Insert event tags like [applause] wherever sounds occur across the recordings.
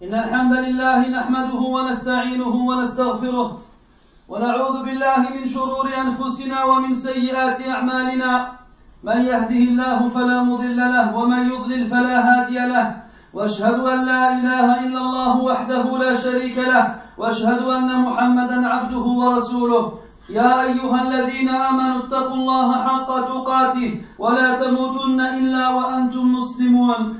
إن الحمد لله نحمده ونستعينه ونستغفره ونعوذ بالله من شرور أنفسنا ومن سيئات أعمالنا. من يهده الله فلا مضل له ومن يضلل فلا هادي له. وأشهد أن لا إله إلا الله وحده لا شريك له. وأشهد أن محمدا عبده ورسوله. يا أيها الذين آمنوا اتقوا الله حق تقاته ولا تموتن إلا وأنتم مسلمون.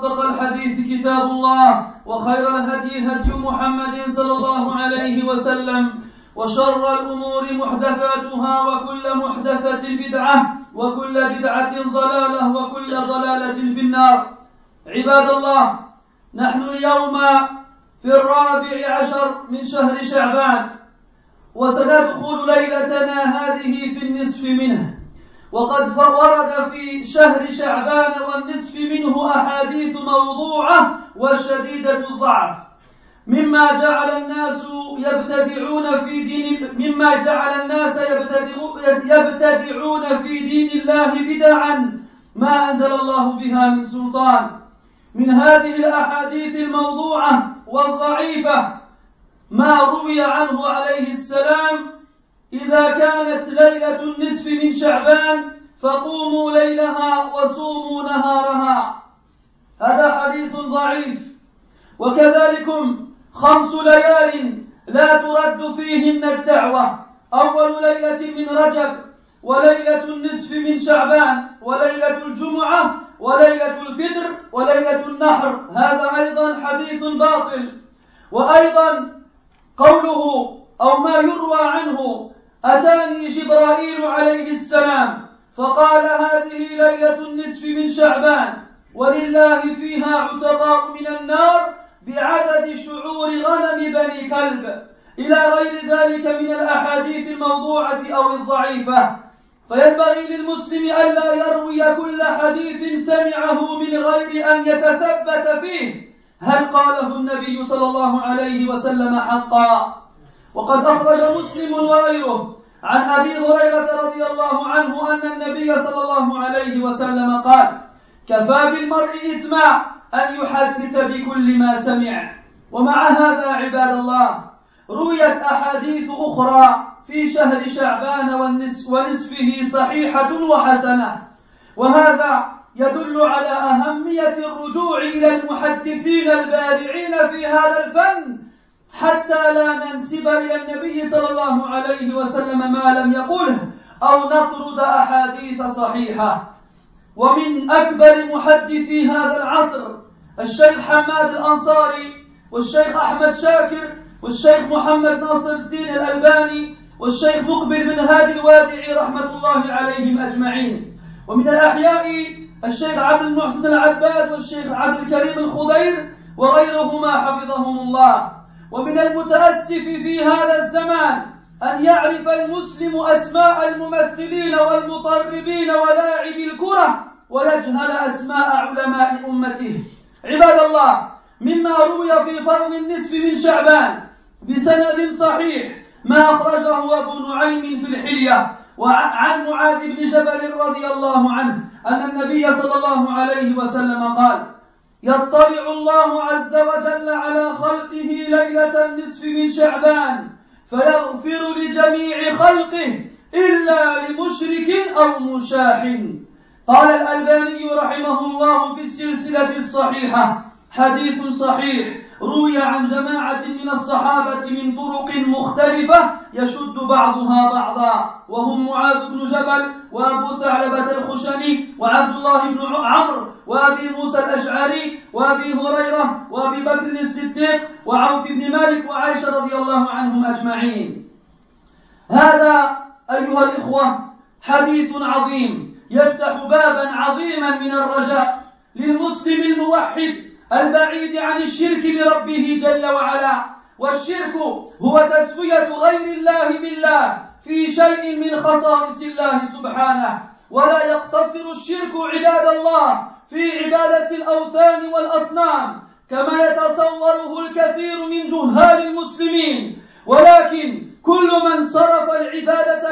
أصدق الحديث كتاب الله وخير الهدي هدي محمد صلى الله عليه وسلم وشر الأمور محدثاتها وكل محدثة بدعة وكل بدعة ضلالة وكل ضلالة في النار. عباد الله نحن اليوم في الرابع عشر من شهر شعبان وسندخل ليلتنا هذه في النصف منه. وقد ورد في شهر شعبان والنصف منه أحاديث موضوعة وشديدة الضعف. مما جعل الناس يبتدعون في دين مما جعل الناس يبتدعون في دين الله بدعا ما أنزل الله بها من سلطان. من هذه الأحاديث الموضوعة والضعيفة ما روي عنه عليه السلام إذا كانت ليلة النصف من شعبان فقوموا ليلها وصوموا نهارها. هذا حديث ضعيف. وكذلكم خمس ليال لا ترد فيهن الدعوة. أول ليلة من رجب وليلة النصف من شعبان وليلة الجمعة وليلة الفطر وليلة النحر. هذا أيضا حديث باطل. وأيضا قوله أو ما يروى عنه أتاني جبرائيل عليه السلام فقال هذه ليلة النصف من شعبان ولله فيها عتقاء من النار بعدد شعور غنم بني كلب. إلى غير ذلك من الأحاديث الموضوعة أو الضعيفة. فينبغي للمسلم ألا يروي كل حديث سمعه من غير أن يتثبت فيه. هل قاله النبي صلى الله عليه وسلم حقا؟ وقد أخرج مسلم وغيره عن أبي هريرة رضي الله عنه أن النبي صلى الله عليه وسلم قال كفى بالمرء إثما أن يحدث بكل ما سمع ومع هذا عباد الله رويت أحاديث أخرى في شهر شعبان ونصفه صحيحة وحسنة. وهذا يدل على أهمية الرجوع إلى المحدثين البارعين في هذا الفن. حتى لا ننسب إلى النبي صلى الله عليه وسلم ما لم يقله أو نطرد أحاديث صحيحة. ومن أكبر محدثي هذا العصر الشيخ حماد الأنصاري والشيخ أحمد شاكر والشيخ محمد ناصر الدين الألباني والشيخ مقبل بن هادي الوادعي رحمة الله عليهم أجمعين. ومن الأحياء الشيخ عبد المحسن العباد والشيخ عبد الكريم الخضير وغيرهما حفظهم الله. ومن المتأسف في هذا الزمان أن يعرف المسلم أسماء الممثلين والمطربين ولاعبي الكرة ويجهل أسماء علماء أمته. عباد الله مما روي في فضل النصف من شعبان بسند صحيح ما أخرجه أبو نعيم في الحلية وعن معاذ بن جبل رضي الله عنه أن النبي صلى الله عليه وسلم قال يطلع الله عز وجل على خلقه ليلة النصف من شعبان فيغفر لجميع خلقه إلا لمشرك أو مشاح. قال الألباني رحمه الله في السلسلة الصحيحة حديث صحيح روي عن جماعة من الصحابة من طرق مختلفة يشد بعضها بعضا وهم معاذ بن جبل وأبو ثعلبة الخشني وعبد الله بن عمرو وأبي موسى الأشعري وأبي هريرة وأبي بكر الصديق وعوف بن مالك وعائشة رضي الله عنهم أجمعين. هذا أيها الإخوة حديث عظيم يفتح بابا عظيما من الرجاء للمسلم الموحد البعيد عن الشرك بربه جل وعلا والشرك هو تسوية غير الله بالله. في شيء من خصائص الله سبحانه ولا يقتصر الشرك عباد الله في عبادة الأوثان والأصنام كما يتصوره الكثير من جهال المسلمين. ولكن كل من صرف العبادة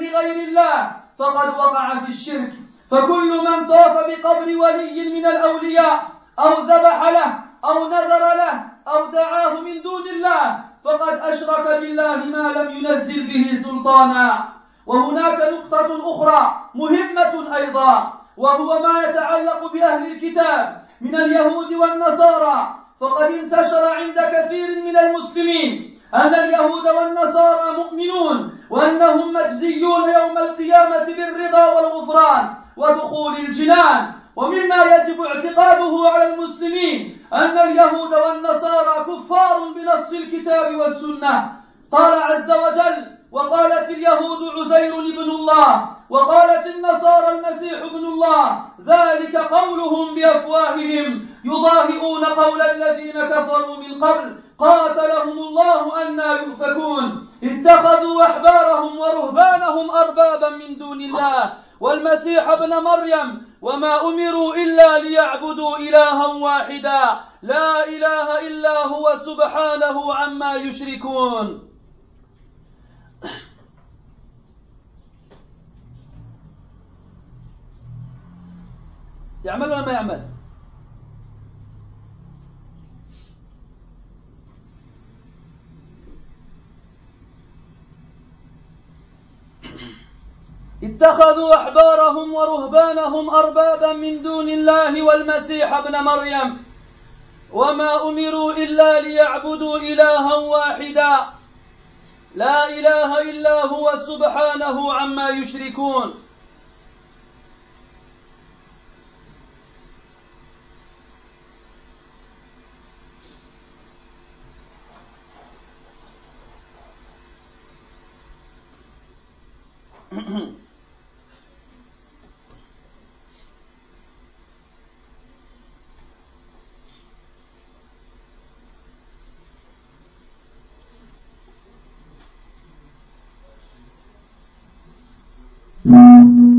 لغير الله فقد وقع في الشرك. فكل من طاف بقبر ولي من الأولياء أو ذبح له أو نذر له أو دعاه من دون الله فقد أشرك بالله ما لم ينزل به سلطانا. وهناك نقطة أخرى مهمة أيضا وهو ما يتعلق بأهل الكتاب من اليهود والنصارى. فقد انتشر عند كثير من المسلمين أن اليهود والنصارى مؤمنون وأنهم مجزيون يوم القيامة بالرضا والغفران ودخول الجنان. ومما يجب اعتقاده على المسلمين أن اليهود والنصارى كفار بنص الكتاب والسنة. قال عز وجل وقالت اليهود عزير ابن الله وقالت النصارى المسيح ابن الله. ذلك قولهم بأفواههم يضاهئون قول الذين كفروا من قبل قاتلهم الله أنا يؤفكون. اتخذوا أحبارهم ورهبانهم أربابا من دون الله. والمسيح ابن مريم وما أمروا إلا ليعبدوا إلها واحدا. لا إله إلا هو سبحانه عما يشركون. يعمل ولا ما يعمل؟ اتخذوا أحبارهم ورهبانهم أربابا من دون الله والمسيح ابن مريم. وما أمروا إلا ليعبدوا إلها واحدا. لا إله إلا هو سبحانه عما يشركون. [clears throat] 嗯。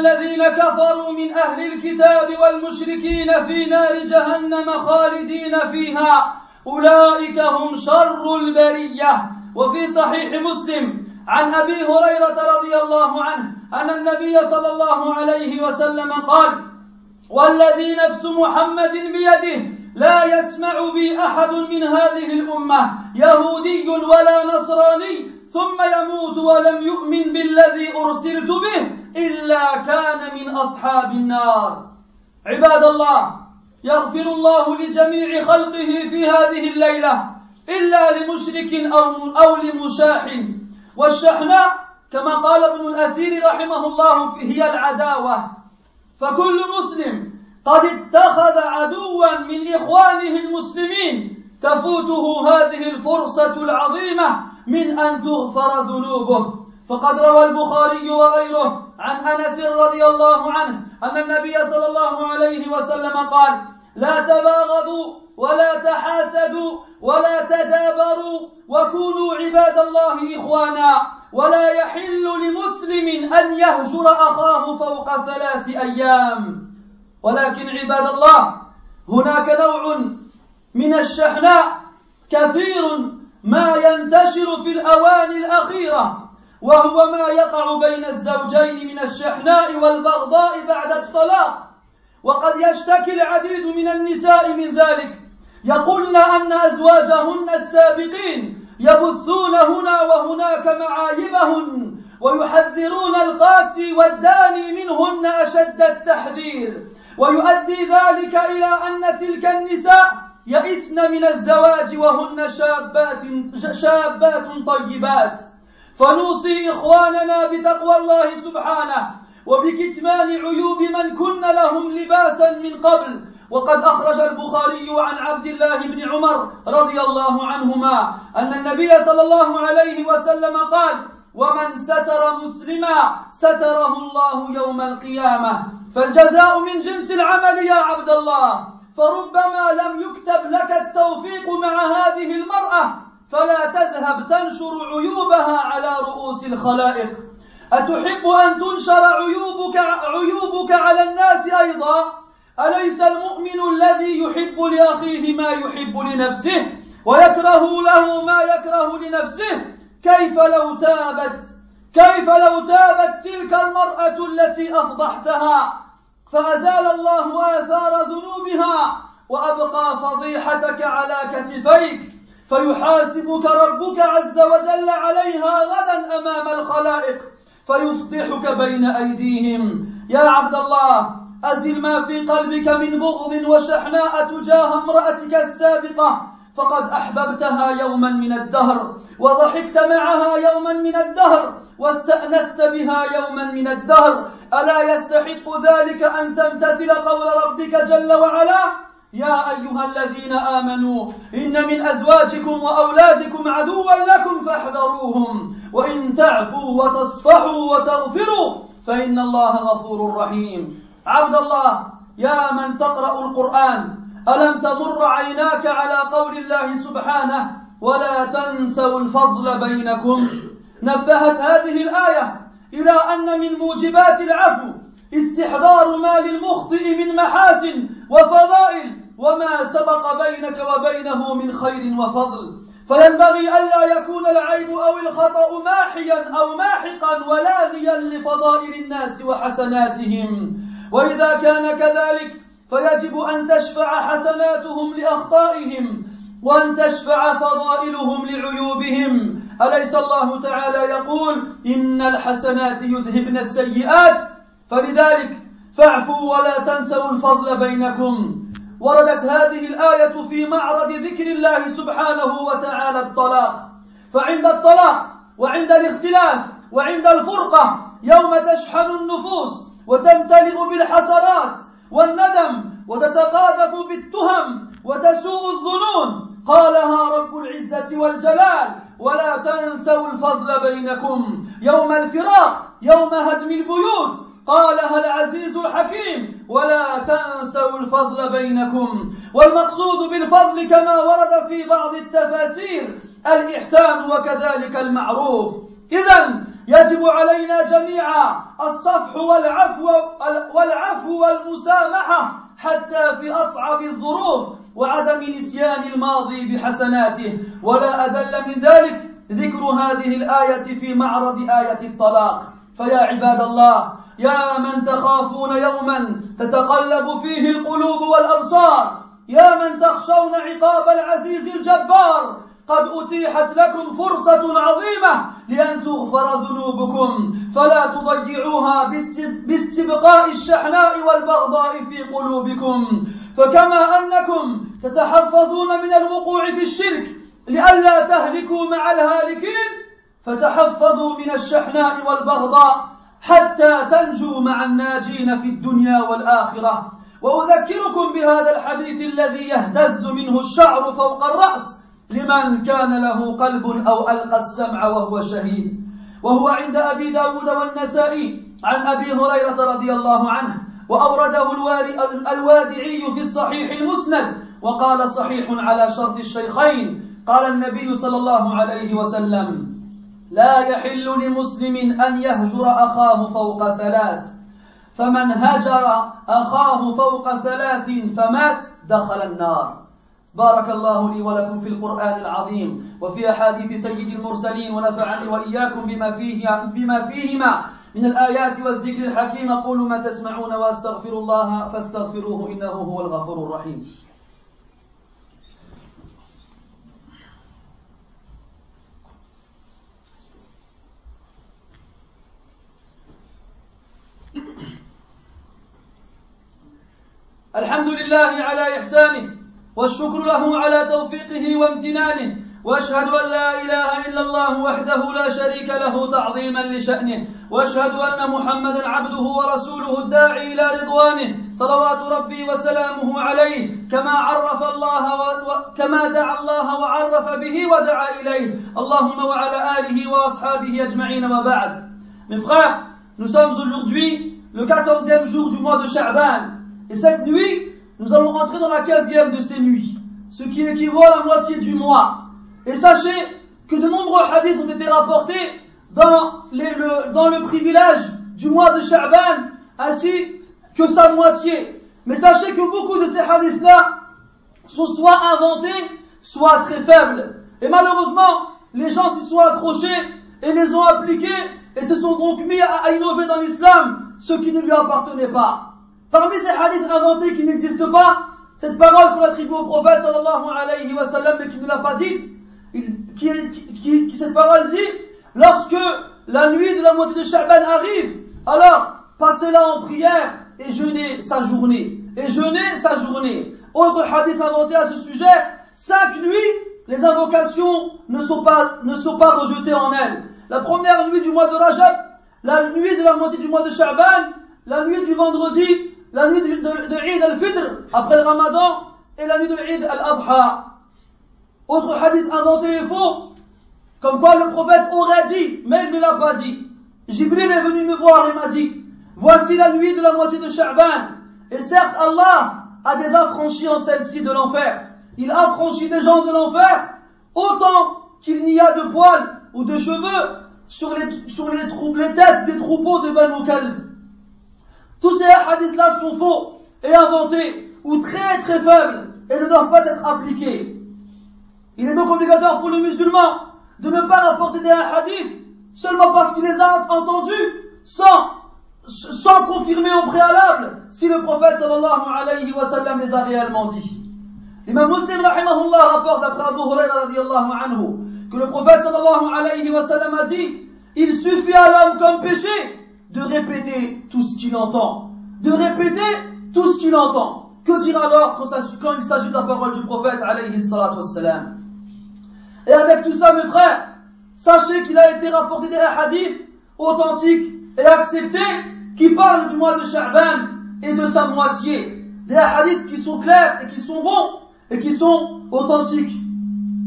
الذين كفروا من أهل الكتاب والمشركين في نار جهنم خالدين فيها. أولئك هم شر البرية. وفي صحيح مسلم عن أبي هريرة رضي الله عنه أن النبي صلى الله عليه وسلم قال والذي نفس محمد بيده لا يسمع بي أحد من هذه الأمة يهودي ولا نصراني ثم يموت ولم يؤمن بالذي أرسلت به. إلا كان من أصحاب النار. عباد الله يغفر الله لجميع خلقه في هذه الليلة إلا لمشرك أو أو لمشاح. والشحناء كما قال ابن الأثير رحمه الله هي العداوة. فكل مسلم قد اتخذ عدوا من إخوانه المسلمين تفوته هذه الفرصة العظيمة من أن تغفر ذنوبه. فقد روى البخاري وغيره عن أنس رضي الله عنه أن النبي صلى الله عليه وسلم قال لا تباغضوا ولا تحاسدوا ولا تدابروا وكونوا عباد الله إخوانا ولا يحل لمسلم أن يهجر أخاه فوق ثلاث أيام. ولكن عباد الله هناك نوع من الشحناء كثير ما ينتشر في الأواني الأخيرة. وهو ما يقع بين الزوجين من الشحناء والبغضاء بعد الطلاق. وقد يشتكي العديد من النساء من ذلك. يقولن أن أزواجهن السابقين يبثون هنا وهناك معايبهن ويحذرون القاسي والداني منهن أشد التحذير. ويؤدي ذلك إلى أن تلك النساء يئسن من الزواج وهن شابات شابات طيبات. فنوصي إخواننا بتقوى الله سبحانه وبكتمان عيوب من كن لهم لباسا من قبل. وقد أخرج البخاري عن عبد الله بن عمر رضي الله عنهما أن النبي صلى الله عليه وسلم قال ومن ستر مسلما ستره الله يوم القيامة. فالجزاء من جنس العمل يا عبد الله فربما لم يكتب لك التوفيق مع هذه المرأة. فلا تذهب تنشر عيوبها على رؤوس الخلائق. أتحب أن تنشر عيوبك عيوبك على الناس أيضا؟ أليس المؤمن الذي يحب لأخيه ما يحب لنفسه ويكره له ما يكره لنفسه؟ كيف لو تابت؟ كيف لو تابت تلك المرأة التي أفضحتها؟ فأزال الله آثار ذنوبها وأبقى فضيحتك على كتفيك. فيحاسبك ربك عز وجل عليها غدا أمام الخلائق فيفضحك بين أيديهم. يا عبد الله أزل ما في قلبك من بغض وشحناء تجاه امرأتك السابقة. فقد أحببتها يوما من الدهر وضحكت معها يوما من الدهر واستأنست بها يوما من الدهر. ألا يستحق ذلك أن تمتثل قول ربك جل وعلا؟ يا أيها الذين آمنوا إن من أزواجكم وأولادكم عدوا لكم فاحذروهم وإن تعفوا وتصفحوا وتغفروا فإن الله غفور رحيم. عبد الله يا من تقرأ القرآن ألم تمر عيناك على قول الله سبحانه ولا تنسوا الفضل بينكم؟ نبهت هذه الآية إلى أن من موجبات العفو استحضار ما للمخطئ من محاسن وفضائل وما سبق بينك وبينه من خير وفضل. فينبغي ألا يكون العيب أو الخطأ ماحيا أو ماحقا ولاغيا لفضائل الناس وحسناتهم. وإذا كان كذلك فيجب أن تشفع حسناتهم لأخطائهم وأن تشفع فضائلهم لعيوبهم. أليس الله تعالى يقول إن الحسنات يذهبن السيئات؟ فلذلك فاعفوا ولا تنسوا الفضل بينكم. وردت هذه الآية في معرض ذكر الله سبحانه وتعالى الطلاق. فعند الطلاق وعند الاختلاف وعند الفرقة يوم تشحن النفوس وتمتلئ بالحسرات والندم وتتقاذف بالتهم وتسوء الظنون. قالها رب العزة والجلال ولا تنسوا الفضل بينكم. يوم الفراق يوم هدم البيوت قالها العزيز الحكيم ولا تنسوا الفضل بينكم والمقصود بالفضل كما ورد في بعض التفاسير الإحسان وكذلك المعروف. إذا يجب علينا جميعا الصفح والعفو والعفو والمسامحة حتى في أصعب الظروف وعدم نسيان الماضي بحسناته. ولا أدل من ذلك ذكر هذه الآية في معرض آية الطلاق. فيا عباد الله يا من تخافون يوما تتقلب فيه القلوب والأبصار. يا من تخشون عقاب العزيز الجبار. قد أتيحت لكم فرصة عظيمة لأن تغفر ذنوبكم. فلا تضيعوها باستبقاء الشحناء والبغضاء في قلوبكم. فكما أنكم تتحفظون من الوقوع في الشرك لئلا تهلكوا مع الهالكين فتحفظوا من الشحناء والبغضاء. حتى تنجوا مع الناجين في الدنيا والآخرة. وأذكركم بهذا الحديث الذي يهتز منه الشعر فوق الرأس. لمن كان له قلب أو ألقى السمع وهو شهيد. وهو عند أبي داود والنسائي عن أبي هريرة رضي الله عنه. وأورده الوادعي في الصحيح المسند. وقال صحيح على شرط الشيخين. قال النبي صلى الله عليه وسلم لا يحل لمسلم أن يهجر أخاه فوق ثلاث. فمن هجر أخاه فوق ثلاث فمات دخل النار. بارك الله لي ولكم في القرآن العظيم وفي أحاديث سيد المرسلين ونفعني وإياكم بما, فيه بما فيهما من الآيات والذكر الحكيم. أقول ما تسمعون وأستغفر الله فاستغفروه إنه هو الغفور الرحيم. الحمد لله على إحسانه والشكر له على توفيقه وامتنانه وأشهد أن لا إله إلا الله وحده لا شريك له تعظيما لشأنه وأشهد أن محمدا عبده ورسوله الداعي إلى رضوانه صلوات ربي وسلامه عليه كما عرف الله و... كما دعا الله وعرف به ودعا إليه اللهم وعلى آله وأصحابه أجمعين وبعد Mes frères, nous sommes aujourd'hui le 14e jour du mois de Sha'ban. Et cette nuit, nous allons entrer dans la 15e de ces nuits, ce qui équivaut à la moitié du mois. Et sachez que de nombreux hadiths ont été rapportés dans, le, privilège du mois de Sha'ban, ainsi que sa moitié. Mais sachez que beaucoup de ces hadiths-là sont soit inventés, soit très faibles. Et malheureusement, les gens s'y sont accrochés et les ont appliqués et se sont donc mis à, innover dans l'islam ce qui ne lui appartenait pas. Parmi ces hadiths inventés qui n'existent pas, cette parole qu'on attribue au prophète sallallahu alayhi wa sallam mais qui ne l'a pas dite, qui, qui, cette parole dit, lorsque la nuit de la moitié de Sha'ban arrive, alors passez-la en prière et jeûnez sa journée. Et jeûnez sa journée. Autre hadith inventé à ce sujet, cinq nuits, les invocations ne sont pas, ne sont pas rejetées en elles. La première nuit du mois de Rajab, la nuit de la moitié du mois de Sha'ban, la nuit du vendredi, la nuit de, Eid al-Fitr, après le Ramadan, et la nuit de Eid al-Adha. Autre hadith inventé et faux, comme quoi le prophète aurait dit, mais il ne l'a pas dit. Jibril est venu me voir et m'a dit, voici la nuit de la moitié de Sha'ban. Et certes, Allah a des affranchis en celle-ci de l'enfer. Il affranchit des gens de l'enfer autant qu'il n'y a de poils ou de cheveux sur les, sur les, les têtes des troupeaux de Banu Kalb. Tous ces hadiths-là sont faux et inventés ou très très faibles et ne doivent pas être appliqués. Il est donc obligatoire pour le musulman de ne pas rapporter des hadiths seulement parce qu'il les a entendus sans, sans confirmer au préalable si le prophète sallallahu alayhi wa sallam les a réellement dit. L'imam Muslim rahimahullah rapporte d'après Abu Huraira radiallahu anhu que le prophète sallallahu alayhi wa sallam a dit il suffit à l'homme comme péché de répéter tout ce qu'il entend. De répéter tout ce qu'il entend. Que dire alors quand, il s'agit de la parole du prophète alayhi et avec tout ça, mes frères, sachez qu'il a été rapporté des hadiths authentiques et acceptés qui parlent du mois de Sha'ban et de sa moitié. Des hadiths qui sont clairs et qui sont bons et qui sont authentiques.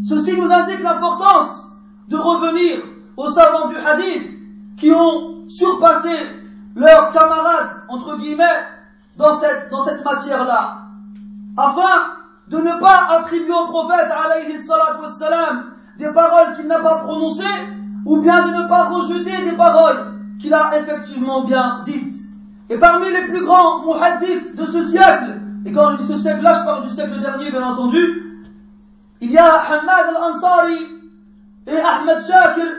Ceci nous indique l'importance de revenir aux savants du hadith qui ont surpassé leurs camarades, entre guillemets, dans cette, dans cette matière-là. Afin de ne pas attribuer au prophète alayhi wassalam, des paroles qu'il n'a pas prononcées, ou bien de ne pas rejeter des paroles qu'il a effectivement bien dites. Et parmi les plus grands muhaddiths de ce siècle, et quand je dis ce siècle-là, je parle du siècle dernier, bien entendu, il y a Hamad al-Ansari, et Ahmed Shakir,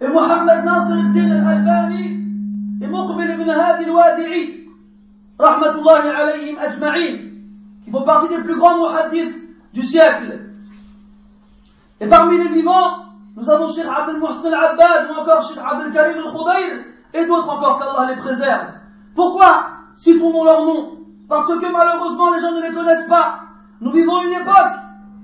et Mohamed Nasr al-Din al-Albani, et Muqbil ibn Hadi al-Wadi'i, rahmatullahi alayhim ajma'in, qui font partie des plus grands muhaddiths du siècle. Et parmi les vivants, nous avons Sheikh Abdel Mohsen al-Abbad ou encore Sheikh Abdel Karim al-Khudayr et d'autres encore qu'Allah les préserve. Pourquoi citons-nous leur nom parce que malheureusement les gens ne les connaissent pas. Nous vivons une époque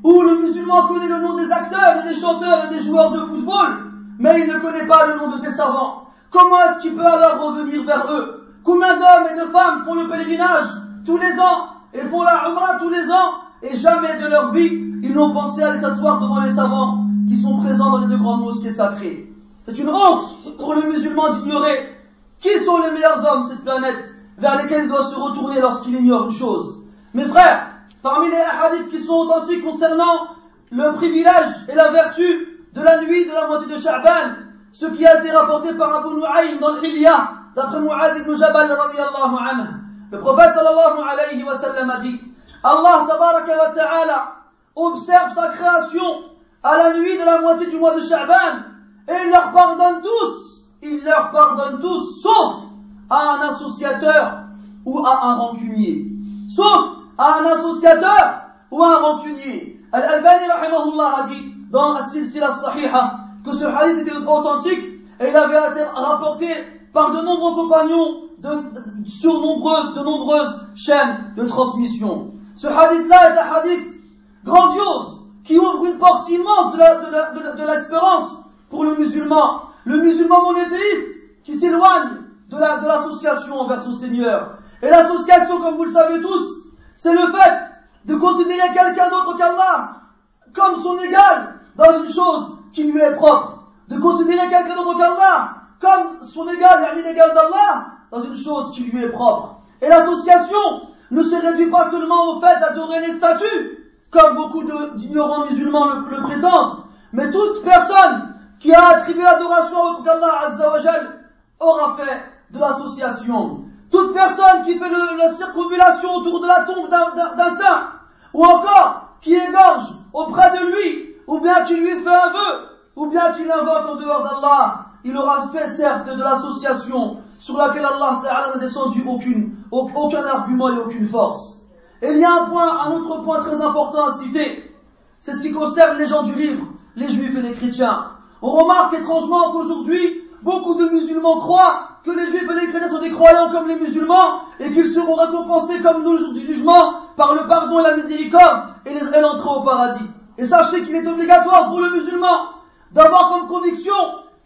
où le musulman connaît le nom des acteurs et des chanteurs et des joueurs de football, mais il ne connaît pas le nom de ses savants. Comment est-ce qu'il peut alors revenir vers eux? Combien d'hommes et de femmes font le pèlerinage tous les ans et font la Umrah tous les ans et jamais de leur vie ils n'ont pensé à aller s'asseoir devant les savants qui sont présents dans les deux grandes mosquées sacrées? C'est une honte pour le musulman d'ignorer qui sont les meilleurs hommes de cette planète vers lesquels il doit se retourner lorsqu'il ignore une chose. Mes frères, parmi les hadiths qui sont authentiques concernant le privilège et la vertu de la nuit de la moitié de Sha'ban, ce qui a été rapporté par Abu Nu'aym dans le Hilya, d'après Mu'adh ibn Jabal radiallahu anhu. Le prophète sallallahu alayhi wa sallam a dit, Allah tabaraka wa ta'ala observe sa création à la nuit de la moitié du mois de Sha'ban et il leur pardonne tous, il leur pardonne tous, sauf à un associateur ou à un rancunier. Sauf à un associateur ou à un rancunier. Al-Albani rahimahullah a dit dans As-Silsila Sahiha que ce hadith était authentique et il avait été rapporté par de nombreux compagnons sur nombreuses, de nombreuses chaînes de transmission. Ce hadith-là est un hadith grandiose qui ouvre une porte immense de l'espérance pour le musulman. Le musulman monothéiste qui s'éloigne de l'association envers son Seigneur. Et l'association, comme vous le savez tous, c'est le fait de considérer quelqu'un d'autre qu'Allah comme son égal dans une chose qui lui est propre. De considérer quelqu'un d'autre qu'Allah comme son égal, l'égal d'Allah dans une chose qui lui est propre. Et l'association ne se réduit pas seulement au fait d'adorer les statues, comme beaucoup d'ignorants musulmans le, prétendent, mais toute personne qui a attribué l'adoration à autre qu'Allah aura fait de l'association. Toute personne qui fait la circumvulation autour de la tombe d'un saint, ou encore qui égorge auprès de lui, ou bien qui lui fait un vœu, ou bien qui l'invoque en dehors d'Allah, il aura fait certes de l'association sur laquelle Allah n'a descendu aucun argument et aucune force. Et il y a un point, un autre point très important à citer. C'est ce qui concerne les gens du livre, les juifs et les chrétiens. On remarque étrangement qu'aujourd'hui, beaucoup de musulmans croient que les juifs et les chrétiens sont des croyants comme les musulmans et qu'ils seront récompensés comme nous le jour du jugement par le pardon et la miséricorde et l'entrée au paradis. Et sachez qu'il est obligatoire pour le musulman d'avoir comme conviction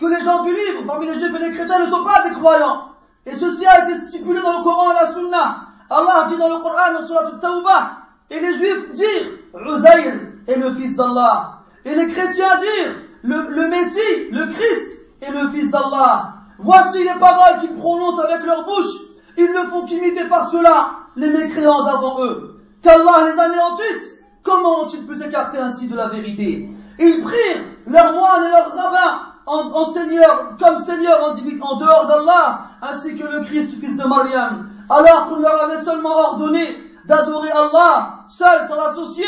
que les gens du livre, parmi les juifs et les chrétiens, ne sont pas des croyants. Et ceci a été stipulé dans le Coran et la Sunna. Allah dit dans le Coran, dans Surat Tawbah, et les juifs dirent, Uzayr est le fils d'Allah. Et les chrétiens dirent, le, le Messie, le Christ, est le fils d'Allah. Voici les paroles qu'ils prononcent avec leur bouche. Ils ne font qu'imiter par cela les mécréants d'avant eux. Qu'Allah les anéantisse. Comment ont-ils pu s'écarter ainsi de la vérité? Ils prirent leurs moines et leurs rabbins en, Seigneur, comme Seigneur en, en dehors d'Allah, ainsi que le Christ, fils de Mariam, alors qu'on leur avait seulement ordonné d'adorer Allah, seul, sans l'associer,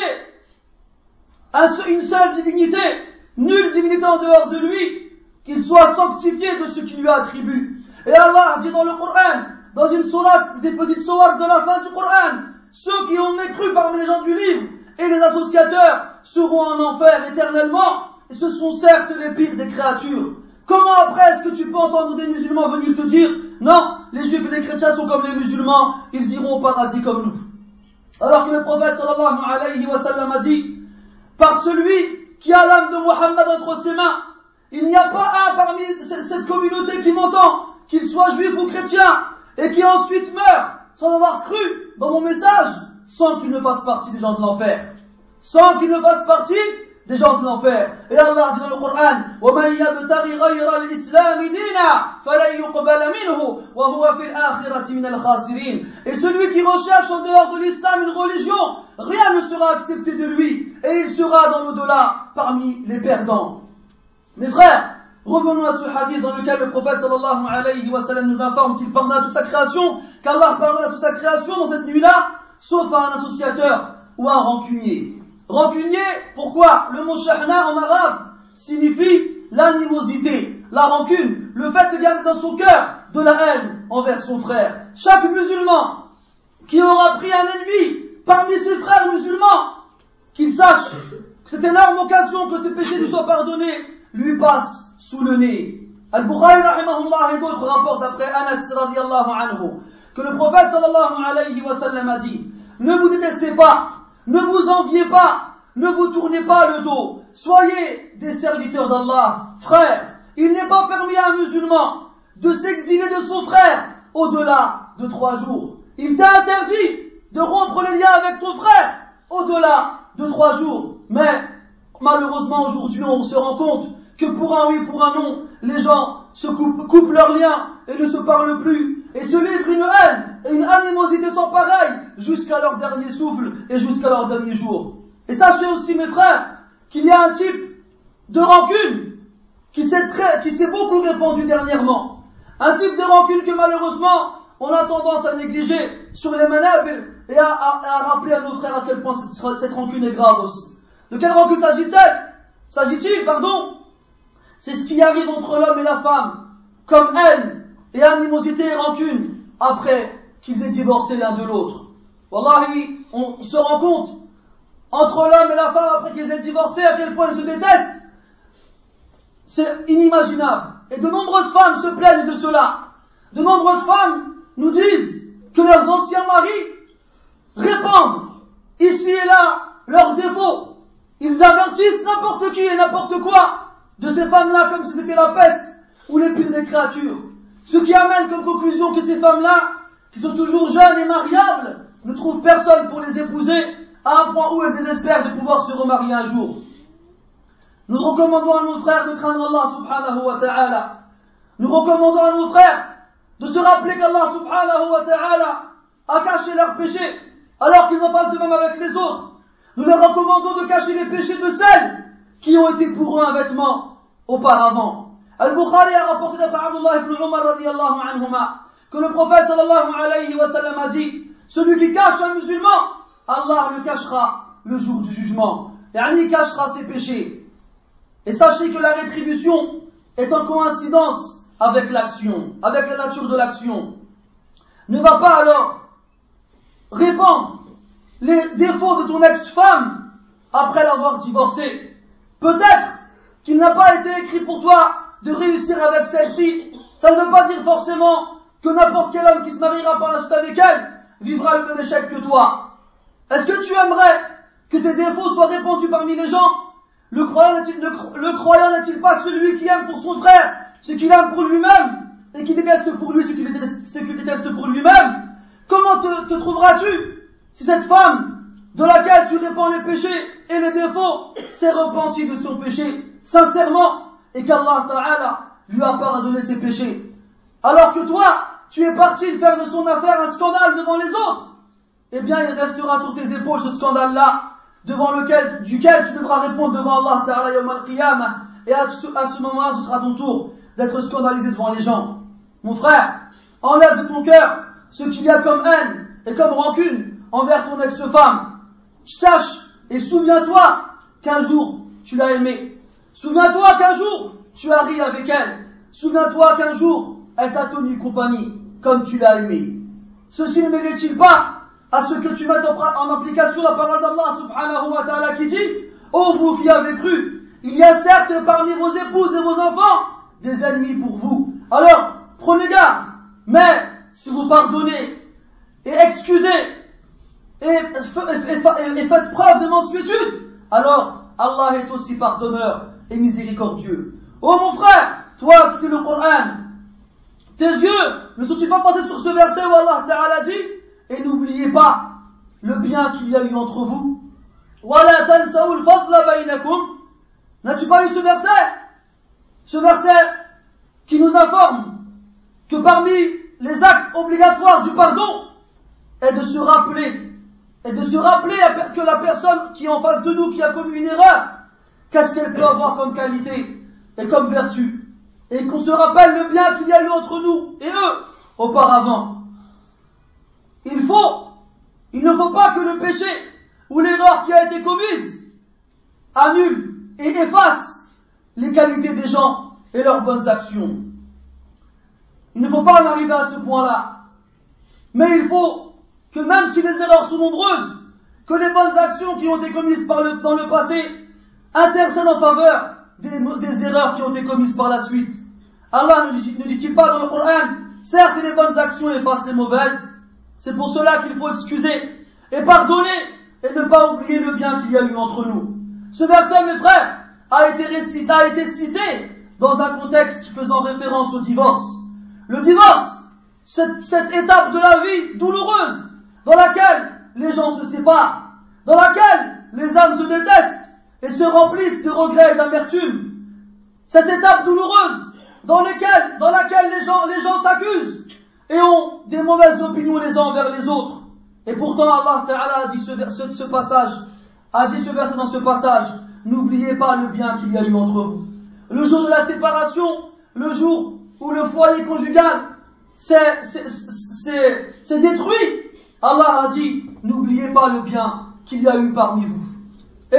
une seule divinité, nulle divinité en dehors de lui, qu'il soit sanctifié de ce qu'il lui attribue. Et Allah dit dans le Coran, dans une sourate, des petites sourates de la fin du Coran, ceux qui ont mécru parmi les gens du livre et les associateurs seront en enfer éternellement, et ce sont certes les pires des créatures. Comment après est-ce que tu peux entendre des musulmans venir te dire, non, les juifs et les chrétiens sont comme les musulmans, ils iront au paradis comme nous. Alors que le prophète sallallahu alayhi wa sallam a dit, par celui qui a l'âme de Mohammed entre ses mains, il n'y a pas un parmi cette communauté qui m'entend, qu'il soit juif ou chrétien, et qui ensuite meurt sans avoir cru dans mon message, sans qu'il ne fasse partie des gens de l'enfer. Sans qu'il ne fasse partie des gens de l'enfer. Et Allah dit dans le Coran, وَمَنْ يَبْتَغِ غَيْرَ الْإِسْلَامِ دِينًا فَلَنْ يُقْبَلَ مِنْهُ وَهُوَ فِي الْآخِرَةِ مِنَ الْخَاسِرِينَ Et celui qui recherche en dehors de l'islam une religion, rien ne sera accepté de lui, et il sera dans l'au-delà parmi les perdants. Mes frères, revenons à ce hadith dans lequel le prophète sallallahu alayhi wa sallam nous informe qu'il pardonne toute sa création, qu'Allah pardonne toute sa création dans cette nuit-là, sauf à un associateur ou un rancunier. Rancunier, pourquoi Le mot shahna en arabe signifie l'animosité, la rancune, le fait de garder dans son cœur de la haine envers son frère. Chaque musulman qui aura pris un ennemi parmi ses frères musulmans, qu'il sache que cette énorme occasion que ses péchés lui soient pardonnés lui passe sous le nez. Al-Bukhari et d'autres rapportent Anas radiallahu anhu que le prophète sallallahu alayhi wa sallam a dit, ne vous détestez pas, ne vous enviez pas, ne vous tournez pas le dos, soyez des serviteurs d'Allah, frères. Il n'est pas permis à un musulman de s'exiler de son frère au-delà de trois jours. Il t'a interdit de rompre les liens avec ton frère au-delà de trois jours. Mais malheureusement aujourd'hui on se rend compte que pour un oui, pour un non, les gens se coupent, coupent leurs liens et ne se parlent plus et se livrent une haine et une animosité sans pareil jusqu'à leur dernier souffle et jusqu'à leur dernier jour. Et sachez aussi mes frères qu'il y a un type de rancune qui s'est très, qui s'est beaucoup répandu dernièrement. Un type de rancune que malheureusement on a tendance à négliger sur les manab et à, rappeler à nos frères à quel point cette, cette rancune est grave aussi. De quelle rancune s'agit-elle? S'agit-il, pardon C'est ce qui arrive entre l'homme et la femme, comme haine et animosité et rancune, après qu'ils aient divorcé l'un de l'autre. Wallahi, on se rend compte, entre l'homme et la femme, après qu'ils aient divorcé, à quel point ils se détestent. C'est inimaginable. Et de nombreuses femmes se plaignent de cela. De nombreuses femmes nous disent que leurs anciens maris répandent ici et là leurs défauts ils avertissent n'importe qui et n'importe quoi de ces femmes-là comme si c'était la peste ou les pires des créatures. Ce qui amène comme conclusion que ces femmes-là, qui sont toujours jeunes et mariables, ne trouvent personne pour les épouser à un point où elles désespèrent de pouvoir se remarier un jour. Nous recommandons à nos frères de craindre Allah subhanahu wa ta'ala. Nous recommandons à nos frères de se rappeler qu'Allah subhanahu wa ta'ala a caché leurs péchés alors qu'ils en fassent de même avec les autres. Nous leur recommandons de cacher les péchés de celles qui ont été pour eux un vêtement auparavant. Al-Bukhari a rapporté d'Abdullah Abdullah ibn Umar radiallahu anhuma que le prophète sallallahu alayhi wa sallam a dit celui qui cache un musulman, Allah le cachera le jour du jugement. Et Ali cachera ses péchés. Et sachez que la rétribution est en coïncidence avec l'action, avec la nature de l'action. Ne va pas alors répandre les défauts de ton ex-femme après l'avoir divorcée. Peut-être qu'il n'a pas été écrit pour toi de réussir avec celle-ci. Ça ne veut pas dire forcément que n'importe quel homme qui se mariera par la suite avec elle vivra le même échec que toi. Est-ce que tu aimerais que tes défauts soient répandus parmi les gens? Le croyant n'est-il pas celui qui aime pour son frère ce qu'il aime pour lui-même et qui déteste pour lui ce qu'il déteste, pour lui-même? Comment te trouveras-tu si cette femme de laquelle tu répands les péchés et les défauts s'est repentie de son péché sincèrement et qu'Allah Ta'ala lui a pardonné ses péchés, alors que toi, tu es parti faire de son affaire un scandale devant les autres, eh bien il restera sur tes épaules ce scandale-là, devant lequel, duquel tu devras répondre devant Allah Ta'ala Yawm al et à ce, moment-là, ce sera ton tour d'être scandalisé devant les gens. Mon frère, enlève de ton cœur ce qu'il y a comme haine et comme rancune envers ton ex-femme. Sache et souviens-toi qu'un jour tu l'as aimée. Souviens-toi qu'un jour tu as ri avec elle. Souviens-toi qu'un jour elle t'a tenu compagnie comme tu l'as aimée. Ceci ne mérite-t-il pas à ce que tu mettes en application la parole d'Allah subhanahu wa ta'ala qui dit Ô vous qui avez cru, il y a certes parmi vos épouses et vos enfants des ennemis pour vous. Alors, prenez garde. Mais si vous pardonnez et excusez et, faites preuve de mansuétude, alors Allah est aussi pardonneur et miséricordieux. Oh mon frère, toi qui le Coran, tes yeux ne sont-ils pas passés sur ce verset où Allah Ta'ala dit Et n'oubliez pas le bien qu'il y a eu entre vous? N'as-tu pas lu ce verset? Ce verset qui nous informe que parmi les actes obligatoires du pardon est de se rappeler et de se rappeler que la personne qui est en face de nous, qui a commis une erreur, qu'est-ce qu'elle peut avoir comme qualité et comme vertu. Et qu'on se rappelle le bien qu'il y a eu entre nous et eux auparavant. Il faut, il ne faut pas que le péché ou l'erreur qui a été commise annule et efface les qualités des gens et leurs bonnes actions. Il ne faut pas en arriver à ce point-là. Mais il faut que même si les erreurs sont nombreuses, que les bonnes actions qui ont été commises par le, dans le passé intercèdent en faveur des, erreurs qui ont été commises par la suite. Allah ne dit-il pas dans le Coran Certes, les bonnes actions effacent les mauvaises. C'est pour cela qu'il faut excuser et pardonner et ne pas oublier le bien qu'il y a eu entre nous. Ce verset, mes frères, a été, a été cité dans un contexte faisant référence au divorce. Le divorce, cette, cette étape de la vie douloureuse dans laquelle les gens se séparent, dans laquelle les âmes se détestent et se remplissent de regrets et d'amertume. Cette étape douloureuse dans, laquelle, les gens, les gens s'accusent et ont des mauvaises opinions les uns envers les autres. Et pourtant Allah Ta'ala a dit ce, ce, ce passage, a dit ce verset dans ce passage, n'oubliez pas le bien qu'il y a eu entre vous. Le jour de la séparation, le jour où le foyer conjugal s'est détruit, Allah a dit, n'oubliez pas le bien qu'il y a eu parmi vous. Et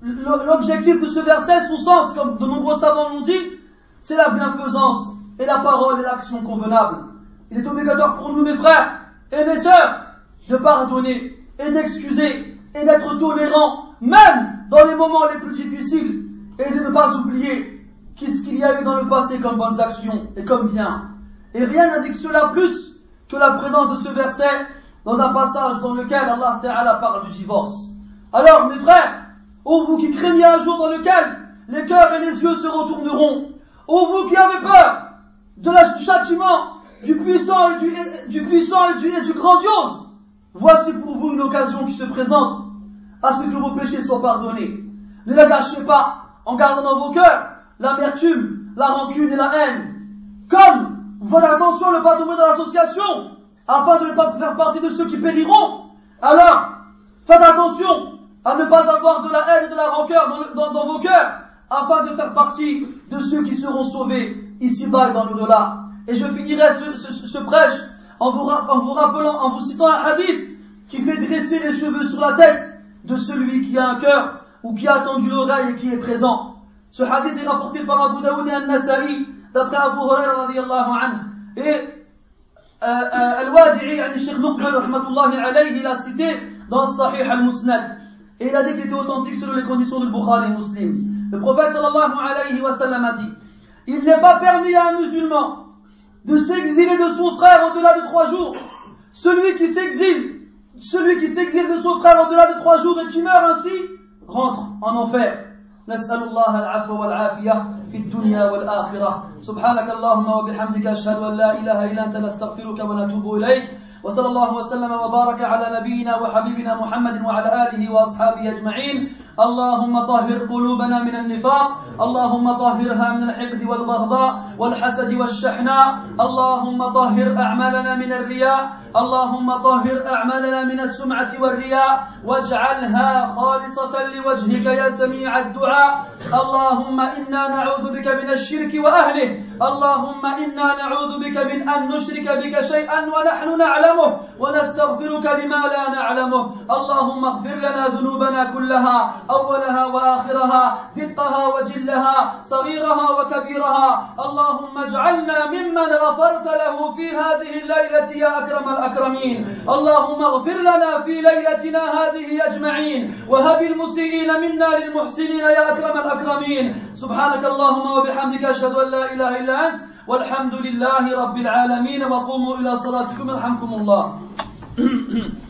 l'objectif de ce verset, son sens, comme de nombreux savants l'ont dit, c'est la bienfaisance et la parole et l'action convenable. Il est obligatoire pour nous, mes frères et mes sœurs, de pardonner et d'excuser et d'être tolérants, même dans les moments les plus difficiles, et de ne pas oublier qu'est-ce qu'il y a eu dans le passé comme bonnes actions et comme bien. Et rien n'indique cela plus que la présence de ce verset dans un passage dans lequel Allah Ta'ala parle du divorce. Alors, mes frères, ô vous qui craignez un jour dans lequel les cœurs et les yeux se retourneront, ô vous qui avez peur de la, du châtiment du puissant et du, puissant et du, grandiose, voici pour vous une occasion qui se présente à ce que vos péchés soient pardonnés. Ne la gâchez pas en gardant dans vos cœurs l'amertume, la rancune et la haine. Comme, faites attention ne pas tomber dans l'association, afin de ne pas faire partie de ceux qui périront. Alors, faites attention à ne pas avoir de la haine et de la rancœur dans, vos cœurs, afin de faire partie de ceux qui seront sauvés ici-bas et dans l'au-delà. Et je finirai ce, prêche en vous, rappelant, en vous citant un hadith qui fait dresser les cheveux sur la tête de celui qui a un cœur ou qui a attendu l'oreille et qui est présent. Ce hadith est rapporté par Abu Daoud et An-Nasa'i d'après Abu Hurairah anhu. Et Al-Wadi'i, yani Sheikh Muqbal rahmatullahi alayhi, il a cité dans Sahih al-Musnad. Et il a dit qu'il était authentique selon les conditions du Bukhari muslim. Le prophète sallallahu alayhi wa sallam a dit Il n'est pas permis à un musulman de s'exiler de son frère au-delà de trois jours. Celui qui s'exile, celui qui s'exile de son frère au-delà de trois jours et qui meurt ainsi, rentre en enfer. نسأل الله العفو والعافية في الدنيا والآخرة. سبحانك اللهم وبحمدك أشهد أن لا إله إلا أنت نستغفرك ونتوب إليك. وصلى الله وسلم وبارك على نبينا وحبيبنا محمد وعلى آله وأصحابه أجمعين. اللهم طهر قلوبنا من النفاق. اللهم طهرها من الحقد والبغضاء والحسد والشحناء. اللهم طهر أعمالنا من الرياء. اللهم طهر أعمالنا من السمعة والرياء واجعلها خالصة لوجهك يا سميع الدعاء. اللهم إنا نعوذ بك من الشرك وأهله. اللهم إنا نعوذ بك من أن نشرك بك شيئا ونحن نعلمه ونستغفرك لما لا نعلمه. اللهم اغفر لنا ذنوبنا كلها أولها وآخرها دقها وجلها صغيرها وكبيرها. اللهم اجعلنا ممن غفرت له في هذه الليلة يا أكرم الأكرمين. اللهم اغفر لنا في ليلتنا هذه أجمعين. وهب المسيئين منا للمحسنين يا أكرم الأكرمين. سبحانك اللهم وبحمدك أشهد أن لا إله إلا أنت. والحمد لله رب العالمين. وقوموا إلى صلاتكم. يرحمكم الله. [clears throat]